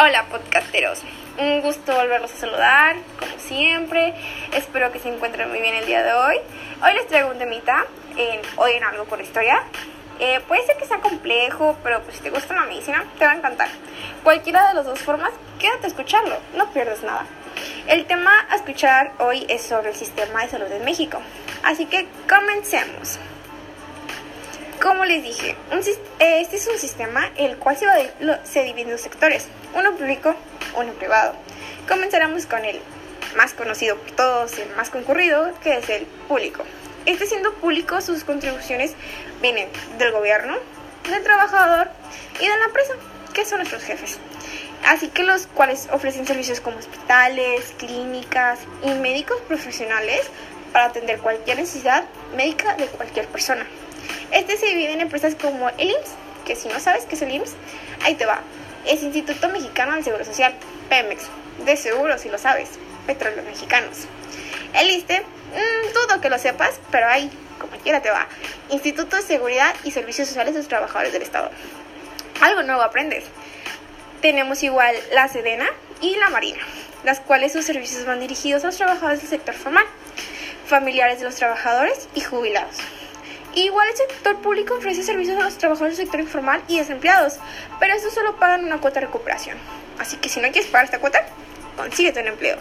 Hola podcasteros, un gusto volverlos a saludar, como siempre. Espero que se encuentren muy bien el día de hoy. Hoy les traigo un temita, en, hoy en algo con historia. Eh, puede ser que sea complejo, pero pues si te gusta la medicina, te va a encantar. Cualquiera de las dos formas, quédate a escucharlo, no pierdes nada. El tema a escuchar hoy es sobre el sistema de salud en México. Así que comencemos. Como les dije, este es un sistema el cual se, se divide en dos sectores, uno público, uno privado. Comenzaremos con el más conocido por todos, el más concurrido, que es el público. Este siendo público, sus contribuciones vienen del gobierno, del trabajador y de la empresa, que son nuestros jefes. Así que los cuales ofrecen servicios como hospitales, clínicas y médicos profesionales para atender cualquier necesidad médica de cualquier persona. Este se divide en empresas como el IMSS, que si no sabes qué es el IMSS, ahí te va. Es Instituto Mexicano del Seguro Social, Pemex. De seguro, si lo sabes, Petróleos Mexicanos. El ISTE, mmm, dudo que lo sepas, pero ahí, como quiera te va. Instituto de Seguridad y Servicios Sociales de los Trabajadores del Estado. Algo nuevo aprendes. Tenemos igual la Sedena y la Marina, las cuales sus servicios van dirigidos a los trabajadores del sector formal, familiares de los trabajadores y jubilados. Igual el sector público ofrece servicios a los trabajadores del sector informal y desempleados, pero estos solo pagan una cuota de recuperación. Así que si no quieres pagar esta cuota, consíguete un empleo.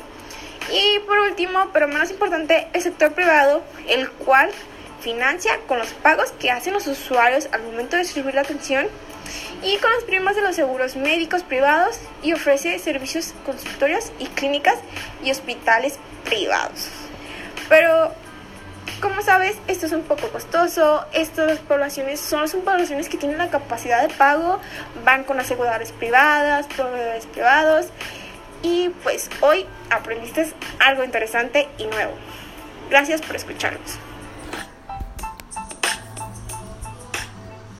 Y por último, pero menos importante, el sector privado, el cual financia con los pagos que hacen los usuarios al momento de recibir la atención y con las primas de los seguros médicos privados y ofrece servicios consultorios y clínicas y hospitales privados. Pero como sabes, esto es un poco costoso. Estas poblaciones son, son poblaciones que tienen la capacidad de pago, van con aseguradoras privadas, proveedores privados. Y pues hoy aprendiste algo interesante y nuevo. Gracias por escucharnos.